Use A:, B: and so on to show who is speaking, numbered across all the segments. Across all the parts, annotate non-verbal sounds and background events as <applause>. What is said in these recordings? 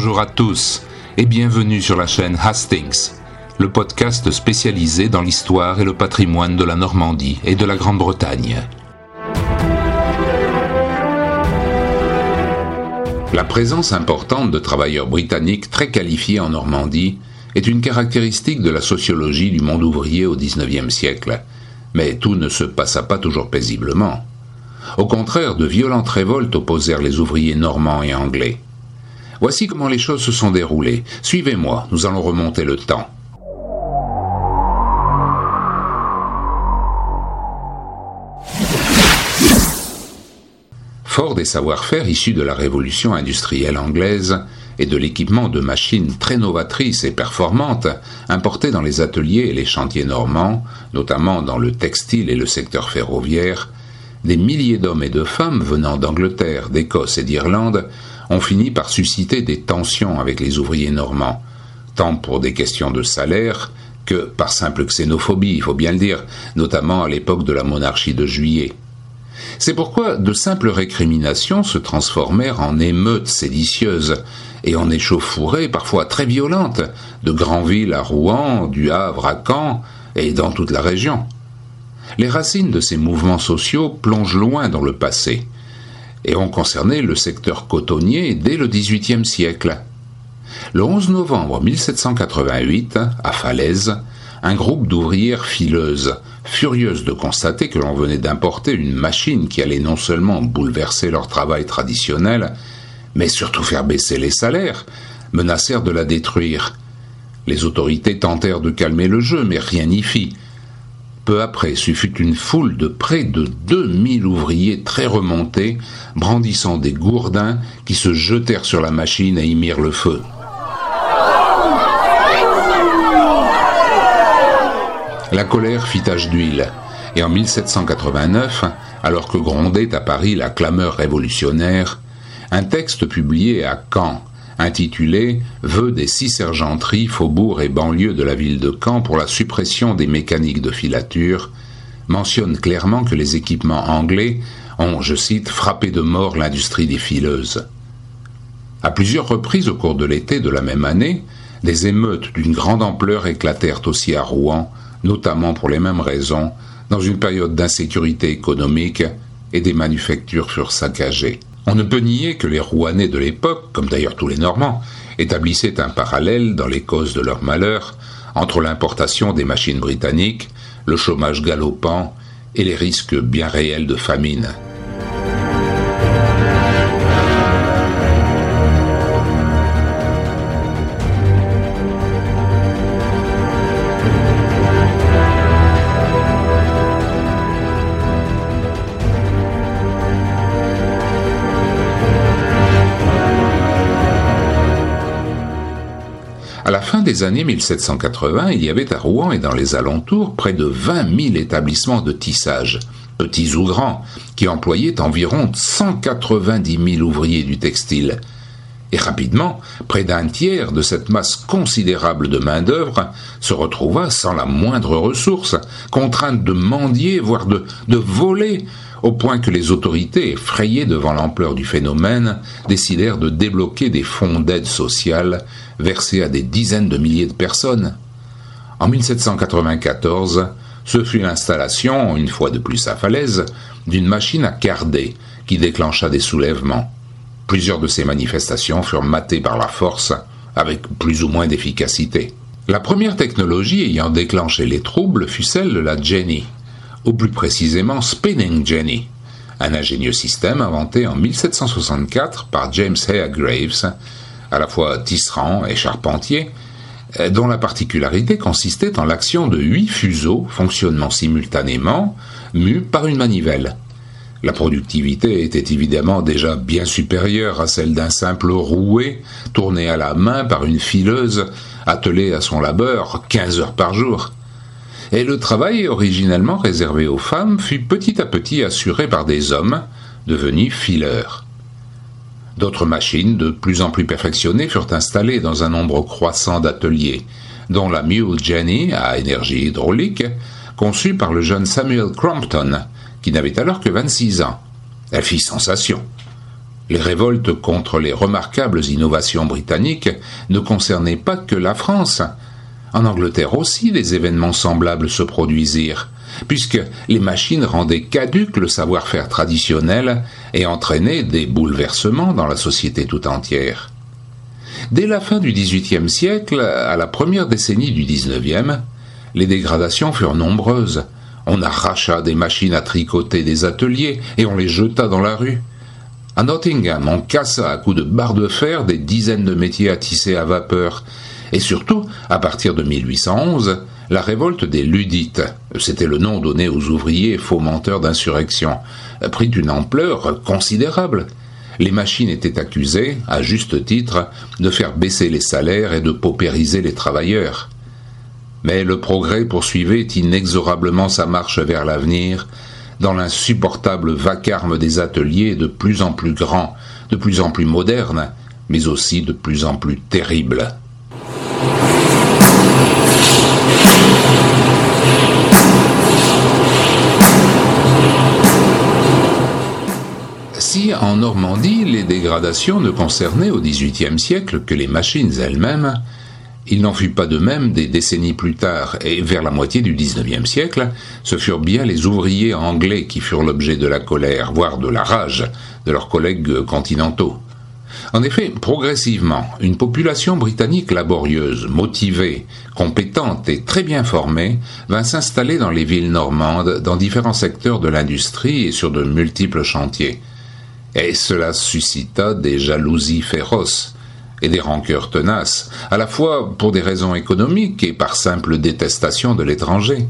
A: Bonjour à tous et bienvenue sur la chaîne Hastings, le podcast spécialisé dans l'histoire et le patrimoine de la Normandie et de la Grande-Bretagne. La présence importante de travailleurs britanniques très qualifiés en Normandie est une caractéristique de la sociologie du monde ouvrier au XIXe siècle, mais tout ne se passa pas toujours paisiblement. Au contraire, de violentes révoltes opposèrent les ouvriers normands et anglais. Voici comment les choses se sont déroulées. Suivez-moi, nous allons remonter le temps. Fort des savoir-faire issus de la révolution industrielle anglaise et de l'équipement de machines très novatrices et performantes importées dans les ateliers et les chantiers normands, notamment dans le textile et le secteur ferroviaire, des milliers d'hommes et de femmes venant d'Angleterre, d'Écosse et d'Irlande ont fini par susciter des tensions avec les ouvriers normands, tant pour des questions de salaire que par simple xénophobie, il faut bien le dire, notamment à l'époque de la monarchie de juillet. C'est pourquoi de simples récriminations se transformèrent en émeutes séditieuses et en échauffourées parfois très violentes, de Granville à Rouen, du Havre à Caen et dans toute la région. Les racines de ces mouvements sociaux plongent loin dans le passé et ont concerné le secteur cotonnier dès le XVIIIe siècle. Le 11 novembre 1788, à Falaise, un groupe d'ouvrières fileuses, furieuses de constater que l'on venait d'importer une machine qui allait non seulement bouleverser leur travail traditionnel, mais surtout faire baisser les salaires, menacèrent de la détruire. Les autorités tentèrent de calmer le jeu, mais rien n'y fit. Peu après, ce fut une foule de près de 2000 ouvriers très remontés, brandissant des gourdins, qui se jetèrent sur la machine et y mirent le feu. La colère fit tache d'huile, et en 1789, alors que grondait à Paris la clameur révolutionnaire, un texte publié à Caen intitulé Vœux des six sergenteries, faubourgs et banlieues de la ville de Caen pour la suppression des mécaniques de filature, mentionne clairement que les équipements anglais ont, je cite, frappé de mort l'industrie des fileuses. À plusieurs reprises au cours de l'été de la même année, des émeutes d'une grande ampleur éclatèrent aussi à Rouen, notamment pour les mêmes raisons, dans une période d'insécurité économique et des manufactures furent saccagées. On ne peut nier que les Rouennais de l'époque, comme d'ailleurs tous les Normands, établissaient un parallèle dans les causes de leur malheur entre l'importation des machines britanniques, le chômage galopant et les risques bien réels de famine. Des années 1780, il y avait à Rouen et dans les alentours près de 20 000 établissements de tissage, petits ou grands, qui employaient environ 190 000 ouvriers du textile. Et rapidement, près d'un tiers de cette masse considérable de main-d'œuvre se retrouva sans la moindre ressource, contrainte de mendier, voire de, de voler, au point que les autorités, effrayées devant l'ampleur du phénomène, décidèrent de débloquer des fonds d'aide sociale versés à des dizaines de milliers de personnes. En 1794, ce fut l'installation, une fois de plus à Falaise, d'une machine à carder qui déclencha des soulèvements. Plusieurs de ces manifestations furent matées par la force, avec plus ou moins d'efficacité. La première technologie ayant déclenché les troubles fut celle de la Jenny, ou plus précisément Spinning Jenny, un ingénieux système inventé en 1764 par James Hare Graves, à la fois tisserand et charpentier, euh, dont la particularité consistait en l'action de huit fuseaux fonctionnant simultanément, mus par une manivelle. La productivité était évidemment déjà bien supérieure à celle d'un simple rouet tourné à la main par une fileuse attelée à son labeur quinze heures par jour et le travail originellement réservé aux femmes fut petit à petit assuré par des hommes, devenus fileurs. D'autres machines, de plus en plus perfectionnées, furent installées dans un nombre croissant d'ateliers, dont la Mule Jenny à énergie hydraulique, conçue par le jeune Samuel Crompton, qui n'avait alors que 26 ans. Elle fit sensation. Les révoltes contre les remarquables innovations britanniques ne concernaient pas que la France. En Angleterre aussi, des événements semblables se produisirent, puisque les machines rendaient caduque le savoir-faire traditionnel et entraînaient des bouleversements dans la société tout entière. Dès la fin du XVIIIe siècle, à la première décennie du XIXe, les dégradations furent nombreuses. On arracha des machines à tricoter des ateliers et on les jeta dans la rue. À Nottingham, on cassa à coups de barres de fer des dizaines de métiers à tisser à vapeur. Et surtout, à partir de 1811, la révolte des Ludites, c'était le nom donné aux ouvriers fomenteurs d'insurrection, prit une ampleur considérable. Les machines étaient accusées, à juste titre, de faire baisser les salaires et de paupériser les travailleurs. Mais le progrès poursuivait inexorablement sa marche vers l'avenir, dans l'insupportable vacarme des ateliers de plus en plus grands, de plus en plus modernes, mais aussi de plus en plus terribles. Si en Normandie les dégradations ne concernaient au XVIIIe siècle que les machines elles-mêmes, il n'en fut pas de même des décennies plus tard, et vers la moitié du XIXe siècle, ce furent bien les ouvriers anglais qui furent l'objet de la colère, voire de la rage, de leurs collègues continentaux. En effet, progressivement, une population britannique laborieuse, motivée, compétente et très bien formée vint s'installer dans les villes normandes, dans différents secteurs de l'industrie et sur de multiples chantiers. Et cela suscita des jalousies féroces, et des rancœurs tenaces, à la fois pour des raisons économiques et par simple détestation de l'étranger.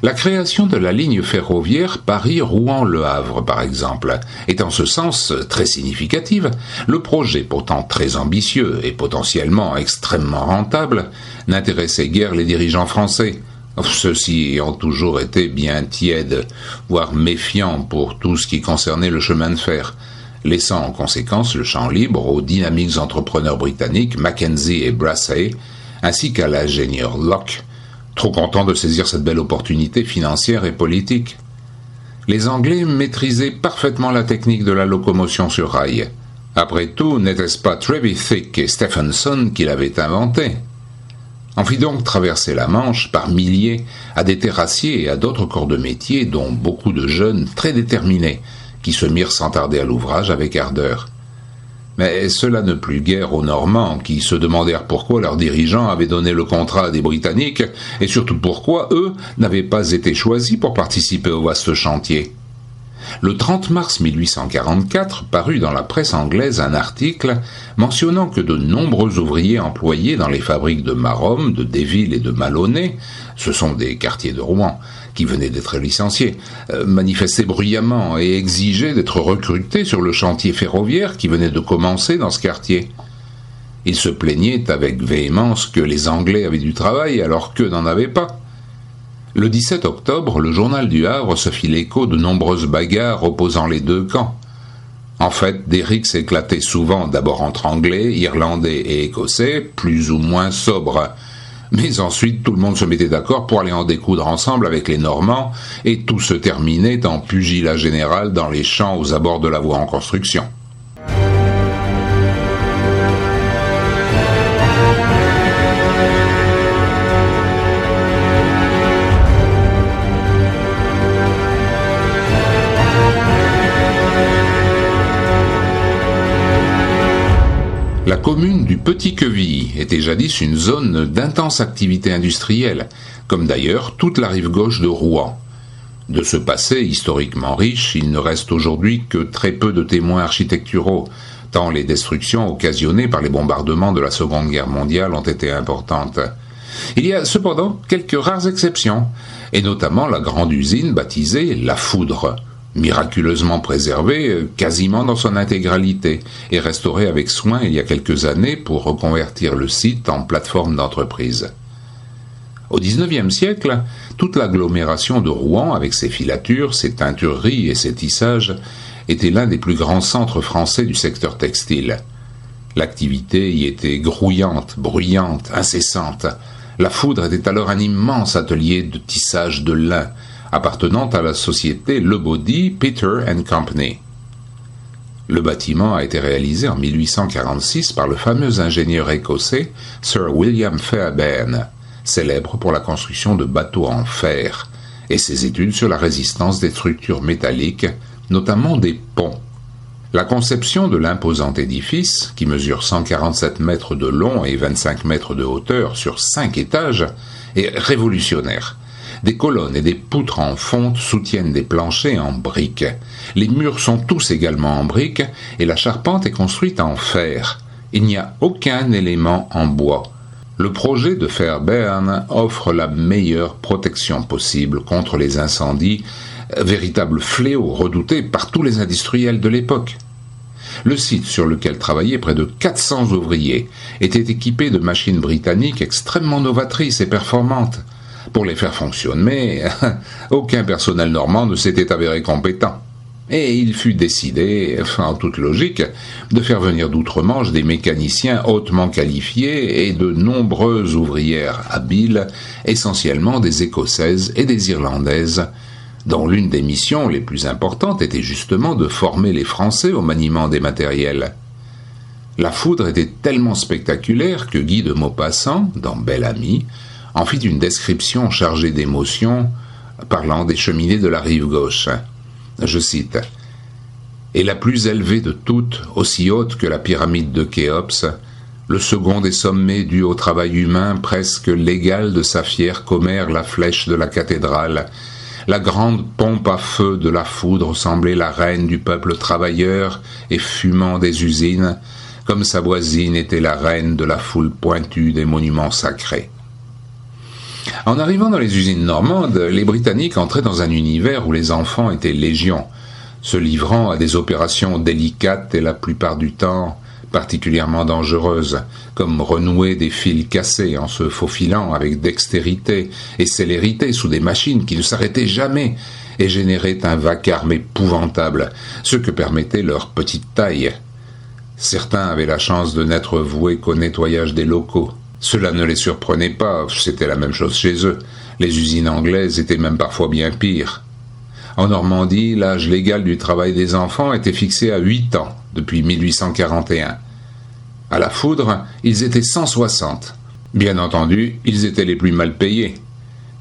A: La création de la ligne ferroviaire Paris-Rouen-Le Havre, par exemple, est en ce sens très significative. Le projet, pourtant très ambitieux et potentiellement extrêmement rentable, n'intéressait guère les dirigeants français, ceux-ci ayant toujours été bien tièdes, voire méfiants pour tout ce qui concernait le chemin de fer, laissant en conséquence le champ libre aux dynamiques entrepreneurs britanniques Mackenzie et Brassey, ainsi qu'à l'ingénieur Locke, trop content de saisir cette belle opportunité financière et politique. Les Anglais maîtrisaient parfaitement la technique de la locomotion sur rail. Après tout, n'était-ce pas Trevithick et Stephenson qui l'avaient inventé? On fit donc traverser la Manche par milliers à des terrassiers et à d'autres corps de métier, dont beaucoup de jeunes très déterminés, qui se mirent sans tarder à l'ouvrage avec ardeur. Mais cela ne plut guère aux Normands, qui se demandèrent pourquoi leurs dirigeants avaient donné le contrat à des Britanniques, et surtout pourquoi eux n'avaient pas été choisis pour participer au vaste chantier. Le 30 mars 1844 parut dans la presse anglaise un article mentionnant que de nombreux ouvriers employés dans les fabriques de Marom, de Deville et de Maloney, ce sont des quartiers de Rouen, qui venaient d'être licenciés, euh, manifestaient bruyamment et exigeaient d'être recrutés sur le chantier ferroviaire qui venait de commencer dans ce quartier. Ils se plaignaient avec véhémence que les Anglais avaient du travail alors qu'eux n'en avaient pas. Le 17 octobre, le journal du Havre se fit l'écho de nombreuses bagarres opposant les deux camps. En fait, des rixes éclataient souvent d'abord entre Anglais, Irlandais et Écossais, plus ou moins sobres. Mais ensuite, tout le monde se mettait d'accord pour aller en découdre ensemble avec les Normands, et tout se terminait en pugilat général dans les champs aux abords de la voie en construction. La commune du Petit Quevilly était jadis une zone d'intense activité industrielle, comme d'ailleurs toute la rive gauche de Rouen. De ce passé historiquement riche, il ne reste aujourd'hui que très peu de témoins architecturaux, tant les destructions occasionnées par les bombardements de la Seconde Guerre mondiale ont été importantes. Il y a cependant quelques rares exceptions, et notamment la grande usine baptisée La Foudre, miraculeusement préservé euh, quasiment dans son intégralité et restauré avec soin il y a quelques années pour reconvertir le site en plateforme d'entreprise. Au XIXe siècle, toute l'agglomération de Rouen, avec ses filatures, ses teintureries et ses tissages, était l'un des plus grands centres français du secteur textile. L'activité y était grouillante, bruyante, incessante. La foudre était alors un immense atelier de tissage de lin, appartenant à la société Lebaudy, Peter Company. Le bâtiment a été réalisé en 1846 par le fameux ingénieur écossais Sir William Fairbairn, célèbre pour la construction de bateaux en fer, et ses études sur la résistance des structures métalliques, notamment des ponts. La conception de l'imposant édifice, qui mesure 147 mètres de long et 25 mètres de hauteur sur cinq étages, est révolutionnaire. Des colonnes et des poutres en fonte soutiennent des planchers en briques. Les murs sont tous également en briques et la charpente est construite en fer. Il n'y a aucun élément en bois. Le projet de Fairbairn offre la meilleure protection possible contre les incendies, véritable fléau redouté par tous les industriels de l'époque. Le site sur lequel travaillaient près de 400 ouvriers était équipé de machines britanniques extrêmement novatrices et performantes pour les faire fonctionner, mais <laughs> aucun personnel normand ne s'était avéré compétent. Et il fut décidé, en toute logique, de faire venir d'outre-Manche des mécaniciens hautement qualifiés et de nombreuses ouvrières habiles, essentiellement des Écossaises et des Irlandaises, dont l'une des missions les plus importantes était justement de former les Français au maniement des matériels. La foudre était tellement spectaculaire que Guy de Maupassant, dans Bel Ami, en fit une description chargée d'émotion, parlant des cheminées de la rive gauche. Je cite Et la plus élevée de toutes, aussi haute que la pyramide de Khéops, le second des sommets dû au travail humain presque l'égal de sa fière commère la flèche de la cathédrale, la grande pompe à feu de la foudre semblait la reine du peuple travailleur et fumant des usines, comme sa voisine était la reine de la foule pointue des monuments sacrés. En arrivant dans les usines normandes, les Britanniques entraient dans un univers où les enfants étaient légion, se livrant à des opérations délicates et la plupart du temps particulièrement dangereuses, comme renouer des fils cassés en se faufilant avec dextérité et célérité sous des machines qui ne s'arrêtaient jamais et généraient un vacarme épouvantable, ce que permettait leur petite taille. Certains avaient la chance de n'être voués qu'au nettoyage des locaux, cela ne les surprenait pas, c'était la même chose chez eux. Les usines anglaises étaient même parfois bien pires. En Normandie, l'âge légal du travail des enfants était fixé à 8 ans depuis 1841. À la foudre, ils étaient 160. Bien entendu, ils étaient les plus mal payés.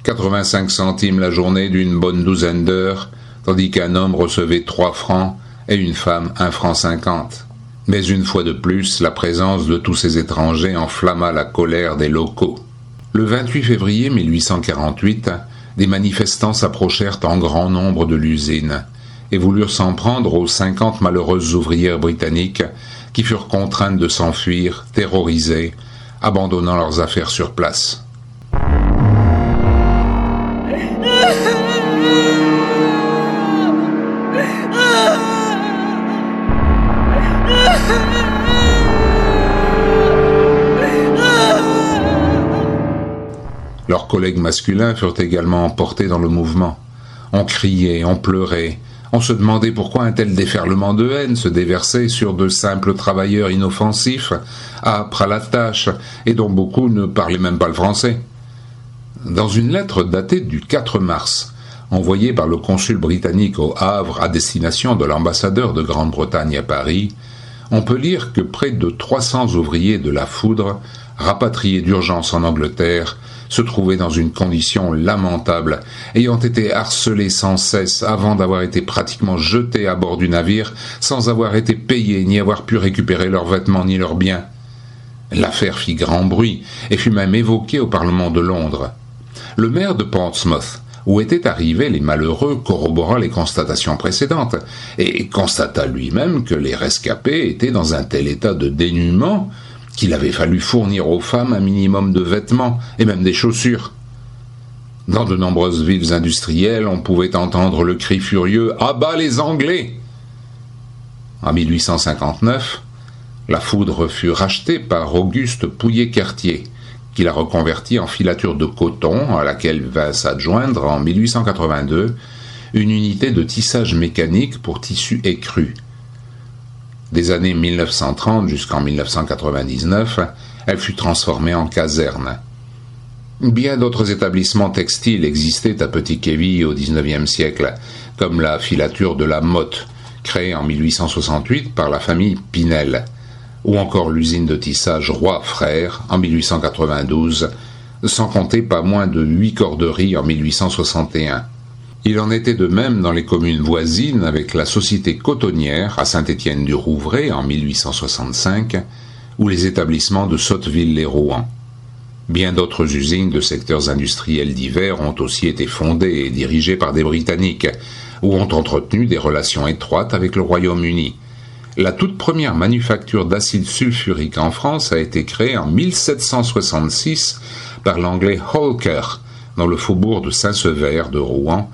A: 85 centimes la journée d'une bonne douzaine d'heures, tandis qu'un homme recevait 3 francs et une femme 1 franc 50. Mais une fois de plus, la présence de tous ces étrangers enflamma la colère des locaux. Le 28 février 1848, des manifestants s'approchèrent en grand nombre de l'usine et voulurent s'en prendre aux cinquante malheureuses ouvrières britanniques qui furent contraintes de s'enfuir, terrorisées, abandonnant leurs affaires sur place. Leurs collègues masculins furent également emportés dans le mouvement. On criait, on pleurait, on se demandait pourquoi un tel déferlement de haine se déversait sur de simples travailleurs inoffensifs, âpres à la tâche, et dont beaucoup ne parlaient même pas le français. Dans une lettre datée du 4 mars, envoyée par le consul britannique au Havre à destination de l'ambassadeur de Grande-Bretagne à Paris, on peut lire que près de 300 ouvriers de la foudre, rapatriés d'urgence en Angleterre, se trouvaient dans une condition lamentable, ayant été harcelés sans cesse avant d'avoir été pratiquement jetés à bord du navire, sans avoir été payés ni avoir pu récupérer leurs vêtements ni leurs biens. L'affaire fit grand bruit et fut même évoquée au Parlement de Londres. Le maire de Portsmouth, où étaient arrivés les malheureux, corrobora les constatations précédentes, et constata lui-même que les rescapés étaient dans un tel état de dénuement qu'il avait fallu fournir aux femmes un minimum de vêtements et même des chaussures. Dans de nombreuses villes industrielles, on pouvait entendre le cri furieux À bas les Anglais En 1859, la foudre fut rachetée par Auguste Pouillet-Cartier, qui la reconvertit en filature de coton, à laquelle vint s'adjoindre en 1882 une unité de tissage mécanique pour tissu écru. Des années 1930 jusqu'en 1999, elle fut transformée en caserne. Bien d'autres établissements textiles existaient à Petit-Kévy au XIXe siècle, comme la filature de la Motte, créée en 1868 par la famille Pinel, ou encore l'usine de tissage Roi Frères en 1892, sans compter pas moins de huit corderies en 1861. Il en était de même dans les communes voisines avec la société cotonnière à Saint-Étienne-du-Rouvray en 1865 ou les établissements de Sotteville-les-Rouen. Bien d'autres usines de secteurs industriels divers ont aussi été fondées et dirigées par des Britanniques, ou ont entretenu des relations étroites avec le Royaume-Uni. La toute première manufacture d'acide sulfurique en France a été créée en 1766 par l'anglais Holker, dans le faubourg de Saint-Sever de Rouen,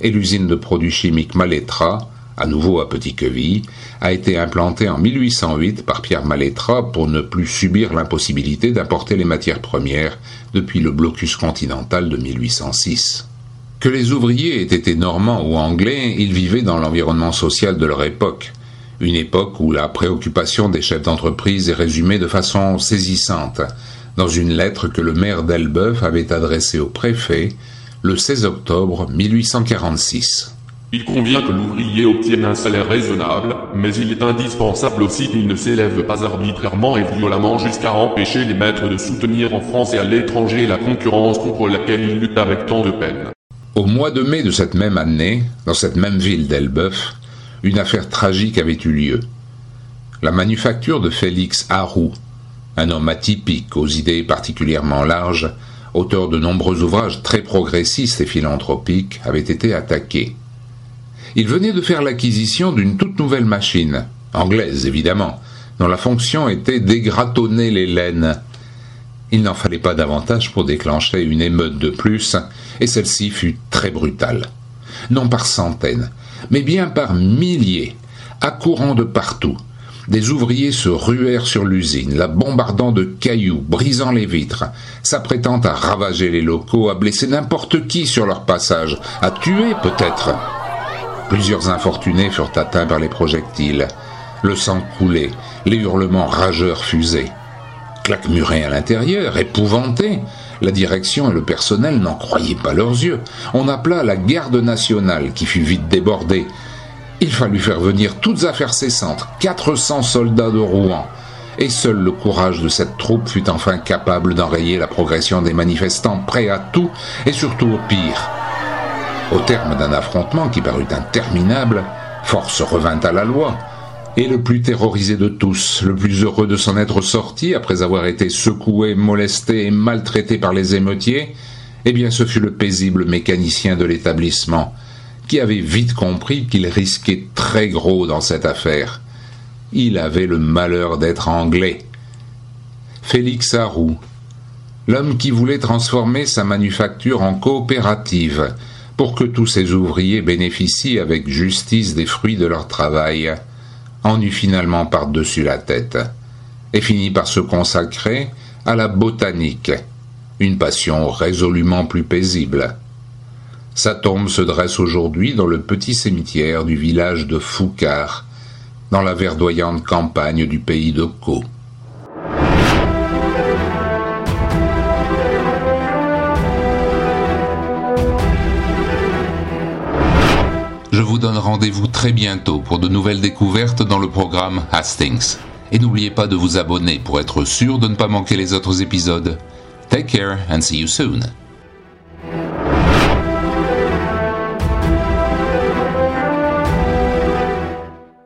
A: et l'usine de produits chimiques Malétra, à nouveau à Petit-Queville, a été implantée en 1808 par Pierre Malétra pour ne plus subir l'impossibilité d'importer les matières premières depuis le blocus continental de 1806. Que les ouvriers aient été normands ou anglais, ils vivaient dans l'environnement social de leur époque, une époque où la préoccupation des chefs d'entreprise est résumée de façon saisissante dans une lettre que le maire d'Elbeuf avait adressée au préfet le 16 octobre 1846.
B: Il convient que l'ouvrier obtienne un salaire raisonnable, mais il est indispensable aussi qu'il ne s'élève pas arbitrairement et violemment jusqu'à empêcher les maîtres de soutenir en France et à l'étranger la concurrence contre laquelle ils luttent avec tant de peine.
A: Au mois de mai de cette même année, dans cette même ville d'Elbeuf, une affaire tragique avait eu lieu. La manufacture de Félix Harou, un homme atypique aux idées particulièrement larges, auteur de nombreux ouvrages très progressistes et philanthropiques, avait été attaquée. Il venait de faire l'acquisition d'une toute nouvelle machine, anglaise évidemment, dont la fonction était d'égratonner les laines. Il n'en fallait pas davantage pour déclencher une émeute de plus, et celle-ci fut très brutale. Non par centaines, mais bien par milliers, accourant de partout. Des ouvriers se ruèrent sur l'usine, la bombardant de cailloux, brisant les vitres, s'apprêtant à ravager les locaux, à blesser n'importe qui sur leur passage, à tuer peut-être. Plusieurs infortunés furent atteints par les projectiles. Le sang coulait, les hurlements rageurs fusaient. Claquemurés à l'intérieur, épouvantés, la direction et le personnel n'en croyaient pas leurs yeux. On appela la garde nationale, qui fut vite débordée. Il fallut faire venir toutes affaires cessantes, 400 soldats de Rouen, et seul le courage de cette troupe fut enfin capable d'enrayer la progression des manifestants prêts à tout et surtout au pire. Au terme d'un affrontement qui parut interminable, force revint à la loi, et le plus terrorisé de tous, le plus heureux de s'en être sorti après avoir été secoué, molesté et maltraité par les émeutiers, eh bien ce fut le paisible mécanicien de l'établissement, qui avait vite compris qu'il risquait très gros dans cette affaire. Il avait le malheur d'être anglais. Félix Harou, l'homme qui voulait transformer sa manufacture en coopérative, pour que tous ces ouvriers bénéficient avec justice des fruits de leur travail, en eut finalement par-dessus la tête, et finit par se consacrer à la botanique, une passion résolument plus paisible. Sa tombe se dresse aujourd'hui dans le petit cimetière du village de Foucard, dans la verdoyante campagne du pays de Caux. Je vous donne rendez-vous très bientôt pour de nouvelles découvertes dans le programme Hastings. Et n'oubliez pas de vous abonner pour être sûr de ne pas manquer les autres épisodes. Take care and see you soon.